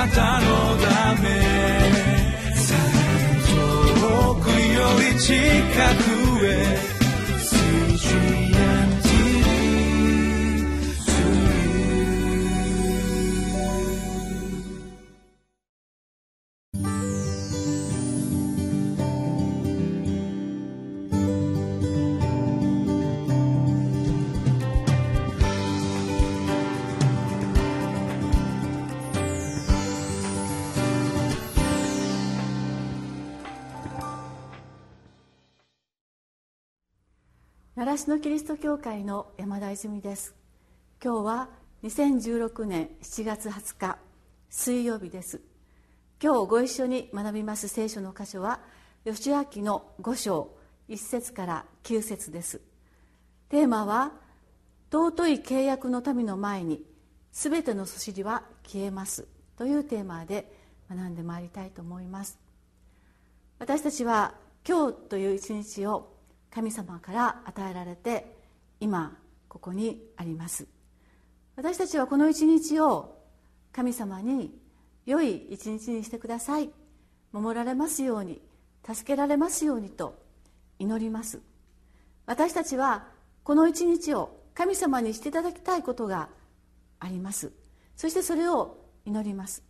なたのため。遠くより近く。習志野キリスト教会の山田泉です。今日は2016年7月20日水曜日です。今日ご一緒に学びます聖書の箇所は吉明の5章1節から9節です。テーマは尊い契約の民の前にすべてのそしりは消えます。というテーマで学んでまいりたいと思います。私たちは今日という一日を神様から与えられて今ここにあります。私たちはこの一日を神様に良い一日にしてください。守られますように助けられますようにと祈ります。私たちはこの一日を神様にしていただきたいことがあります。そしてそれを祈ります。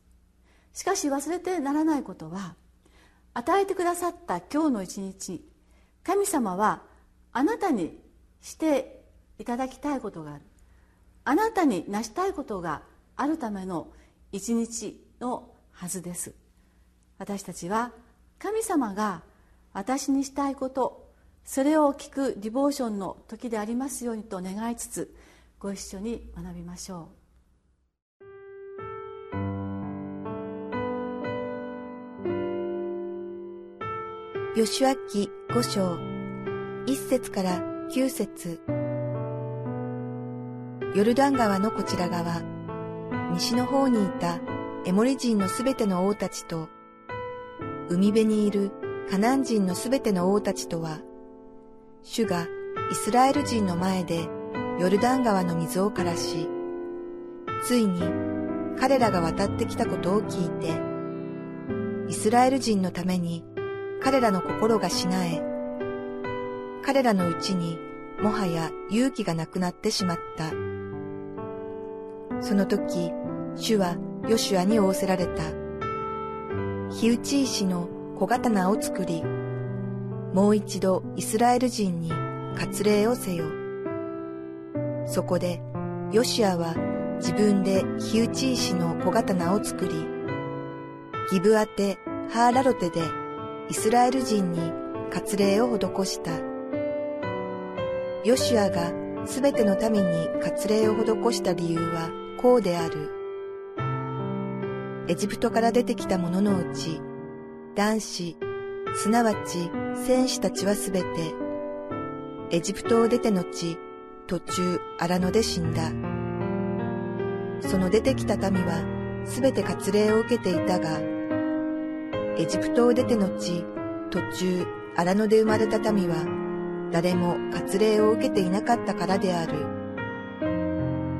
しかし忘れてならないことは与えてくださった今日の一日神様はあなたにしていただきたいことがある。あなたに成したいことがあるための一日のはずです。私たちは神様が私にしたいことそれを聞くディボーションの時でありますようにと願いつつご一緒に学びましょう。吉脇五章一節から九節。ヨルダン川のこちら側西の方にいたエモリ人のすべての王たちと海辺にいるカナン人のすべての王たちとは主がイスラエル人の前でヨルダン川の水を枯らしついに彼らが渡ってきたことを聞いてイスラエル人のために彼らの心がしなえ、彼らのうちにもはや勇気がなくなってしまった。その時、主はヨシュアに仰せられた。火打ち石の小刀を作り、もう一度イスラエル人に割礼をせよ。そこで、ヨシュアは自分で火打ち石の小刀を作り、ギブアテ・ハーラロテでイスラエル人に割礼を施した。ヨシュアがすべての民に割礼を施した理由はこうである。エジプトから出てきた者のうち、男子、すなわち戦士たちはすべて、エジプトを出て後、途中荒野で死んだ。その出てきた民はすべて割礼を受けていたが、エジプトを出て後、途中、荒野で生まれた民は、誰も割礼を受けていなかったからである。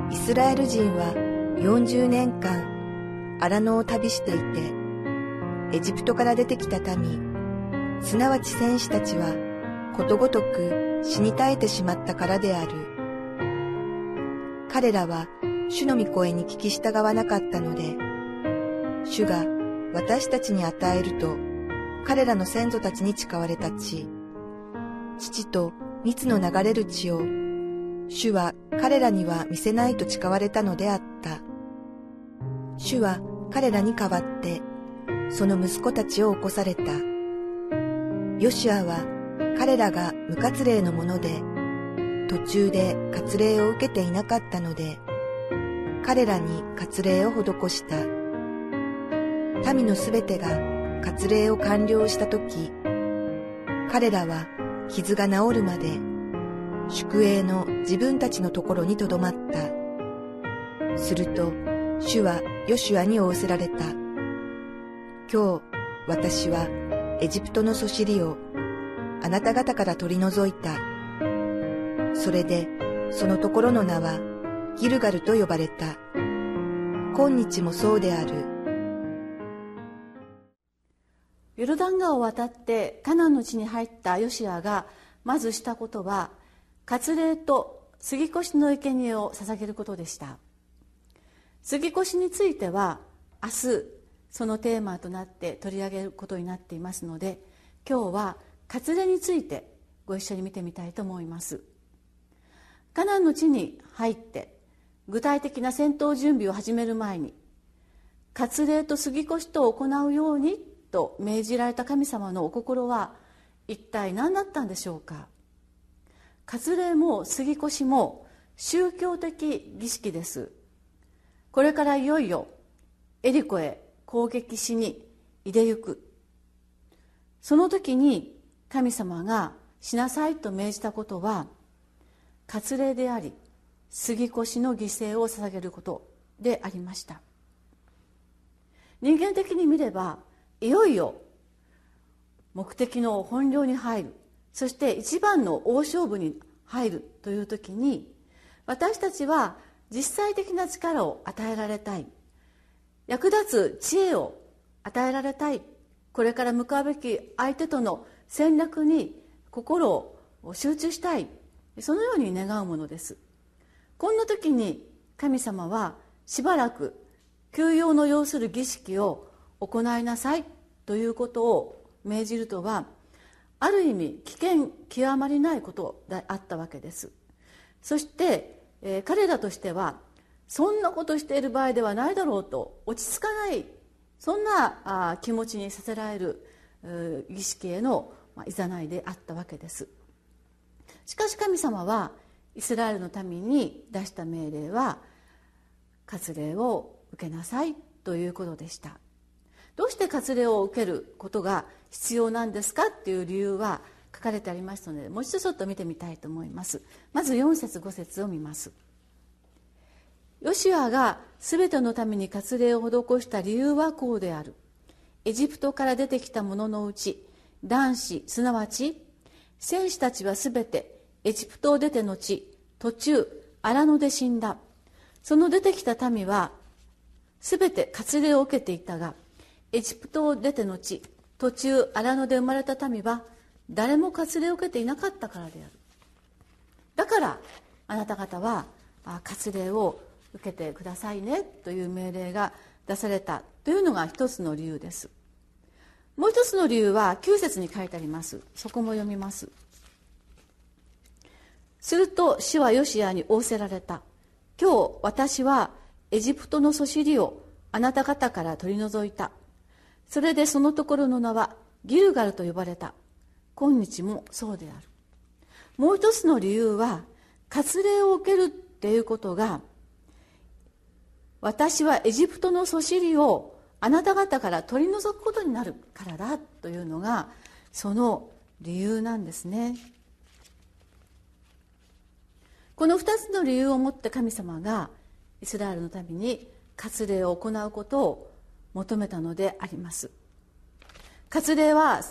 イスラエル人は40年間、荒野を旅していて、エジプトから出てきた民、すなわち戦士たちは、ことごとく死に絶えてしまったからである。彼らは主の御声に聞き従わなかったので、主が私たちに与えると、彼らの先祖たちに誓われた地、父と蜜の流れる地を、主は彼らには見せないと誓われたのであった。主は彼らに代わって、その息子たちを起こされた。ヨシアは彼らが無活礼のもので、途中で割礼を受けていなかったので、彼らに割礼を施した。民のすべてが割礼を完了したとき、彼らは傷が治るまで宿営の自分たちのところにとどまった。すると、主はヨシュアに仰せられた。今日、私はエジプトのそしりをあなた方から取り除いた。それで、そのところの名はギルガルと呼ばれた。今日もそうである。ヨルダン川を渡ってカナンの地に入ったヨシアがまずしたことは割礼と杉越の生贄を捧げることでした。杉越については明日そのテーマとなって取り上げることになっていますので今日は割礼についてご一緒に見てみたいと思います。カナンの地に入って具体的な戦闘準備を始める前に割礼と杉越と行うようにと命じられた神様のお心は一体何だったんでしょうか？割礼も杉越も宗教的儀式です。これからいよいよエリコへ攻撃しにいでゆく。その時に神様がしなさいと命じたことは割礼であり杉越の犠牲を捧げることでありました。人間的に見ればいよいよ目的の本領に入る。そして一番の大勝負に入るという時に私たちは実際的な力を与えられたい。役立つ知恵を与えられたい。これから向かうべき相手との戦略に心を集中したい。そのように願うものです。こんな時に神様はしばらく休養の要する儀式を行いなさいということを命じるとはある意味危険極まりないことであったわけです。そして、えー、彼らとしてはそんなことしている場合ではないだろうと落ち着かないそんなあ気持ちにさせられる儀式へのいざないであったわけです。しかし神様はイスラエルの民に出した命令は割礼を受けなさいということでした。どうして割礼を受けることが必要なんですかっていう理由は書かれてありますのでもう一度ちょっと見てみたいと思います。まず4節5節を見ます。ヨシアが全てのために割礼を施した理由はこうである。エジプトから出てきた者のうち男子すなわち戦士たちは全てエジプトを出て後途中荒野で死んだ。その出てきた民は全て割礼を受けていたがエジプトを出て後途中荒野で生まれた民は誰も割礼を受けていなかったからである。だからあなた方は割礼を受けてくださいねという命令が出されたというのが一つの理由です。もう一つの理由は9節に書いてあります。そこも読みます。すると死はヨシアに仰せられた。今日私はエジプトのそしりをあなた方から取り除いた。それでそのところの名はギルガルと呼ばれた。今日もそうである。もう一つの理由は割礼を受けるっていうことが私はエジプトのそしりをあなた方から取り除くことになるからだというのがその理由なんですね。この2つの理由をもって神様がイスラエルのために割礼を行うことを求めたのであります。割礼は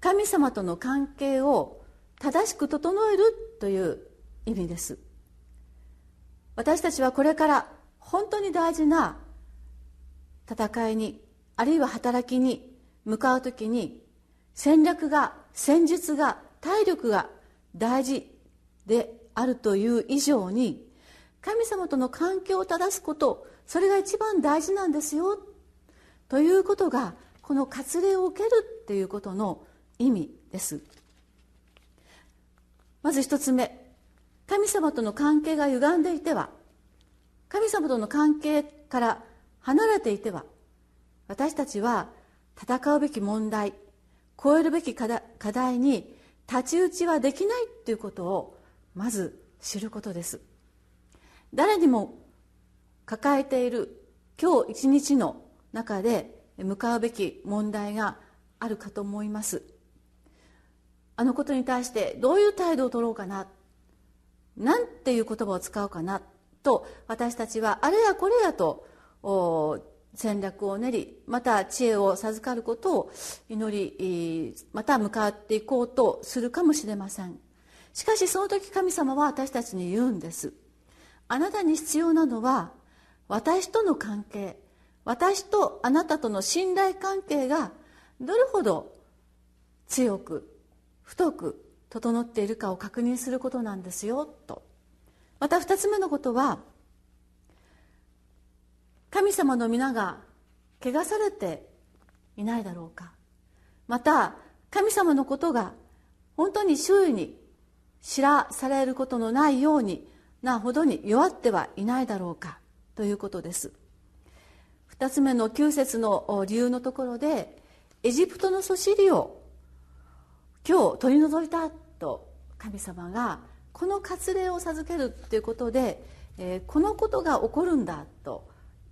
神様との関係を正しく整えるという意味です。私たちはこれから本当に大事な戦いにあるいは働きに向かう時に戦略が戦術が体力が大事であるという以上に神様との関係を正すことそれが一番大事なんですよということがこの割礼を受けるっていうことの意味です。まず一つ目神様との関係が歪んでいては神様との関係から離れていては私たちは戦うべき問題超えるべき課題に太刀打ちはできないということをまず知ることです。誰にも抱えている今日一日の中で向かうべき問題があるかと思います。あのことに対してどういう態度を取ろうかな？なんていう言葉を使うかな？と私たちはあれやこれやと戦略を練りまた知恵を授かることを祈りまた向かっていこうとするかもしれません。しかしその時神様は私たちに言うんです。あなたに必要なのは私との関係。私とあなたとの信頼関係がどれほど強く太く整っているかを確認することなんですよと。また二つ目のことは神様の皆が汚されていないだろうか。また神様のことが本当に周囲に知らされることのないようになほどに弱ってはいないだろうかということです。二つ目の9節の理由のところでエジプトのそしりを今日取り除いたと神様がこの割礼を授けるということで、え、このことが起こるんだと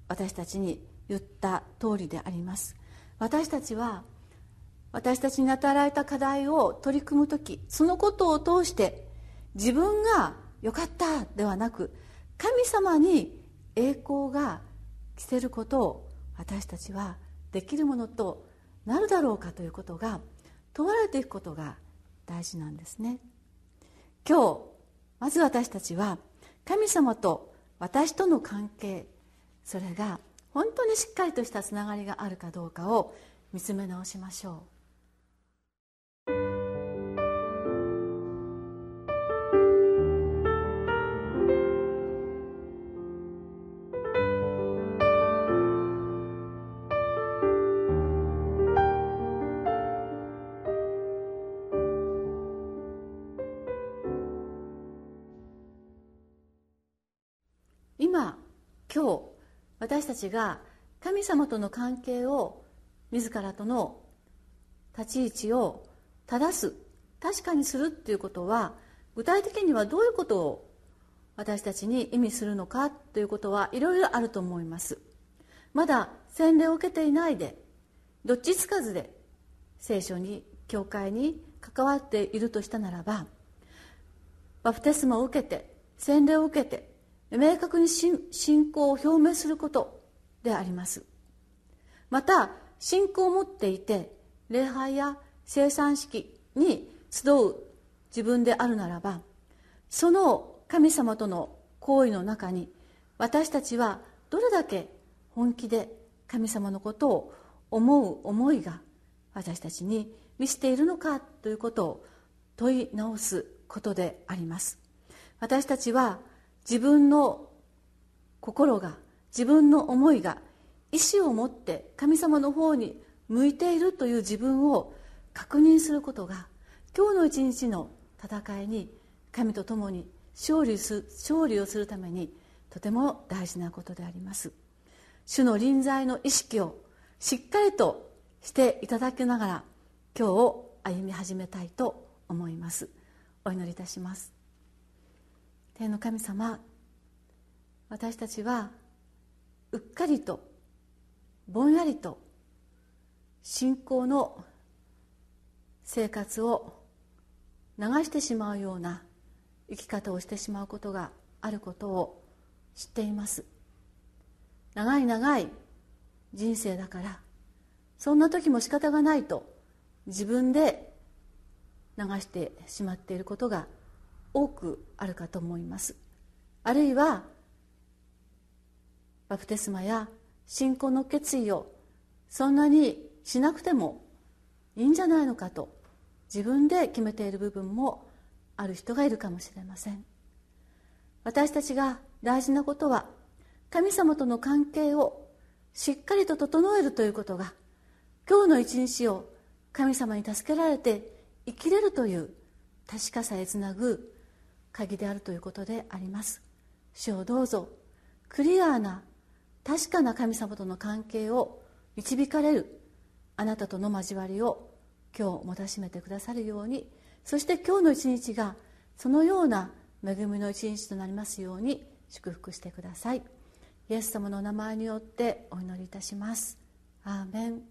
私たちに言った通りであります。私たちは私たちに与えられた課題を取り組む時そのことを通して自分がよかったではなく神様に栄光が着せることを私たちはできるものとなるだろうかということが問われていくことが大事なんですね。今日まず私たちは神様と私との関係それが本当にしっかりとしたつながりがあるかどうかを見つめ直しましょう。私たちが神様との関係を自らとの立ち位置を正す確かにするっていうことは具体的にはどういうことを私たちに意味するのかということはいろいろあると思います。まだ洗礼を受けていないでどっちつかずで聖書に教会に関わっているとしたならばバプテスマを受けて洗礼を受けて明確に信仰を表明することであります。また信仰を持っていて礼拝や生産式に集う自分であるならばその神様との行為の中に私たちはどれだけ本気で神様のことを思う思いが私たちに見せているのかということを問い直すことであります。私たちは自分の心が自分の思いが意志を持って神様の方に向いているという自分を確認することが今日の一日の戦いに神と共に勝利す勝利をするためにとても大事なことであります。主の臨在の意識をしっかりとしていただきながら今日を歩み始めたいと思います。お祈りいたします。天の神様私たちはうっかりとぼんやりと信仰の生活を流してしまうような生き方をしてしまうことがあることを知っています。長い長い人生だからそんな時も仕方がないと自分で流してしまっていることが多くあるかと思います。あるいはバプテスマや信仰の決意をそんなにしなくてもいいんじゃないのかと自分で決めている部分もある人がいるかもしれません。私たちが大事なことは神様との関係をしっかりと整えるということが今日の一日を神様に助けられて生きれるという確かさへつなぐ鍵であるということであります。主をどうぞクリアーな確かな神様との関係を導かれるあなたとの交わりを今日もたしめてくださるようにそして今日の一日がそのような恵みの一日となりますように祝福してください。イエス様のお名前によってお祈りいたします。アーメン。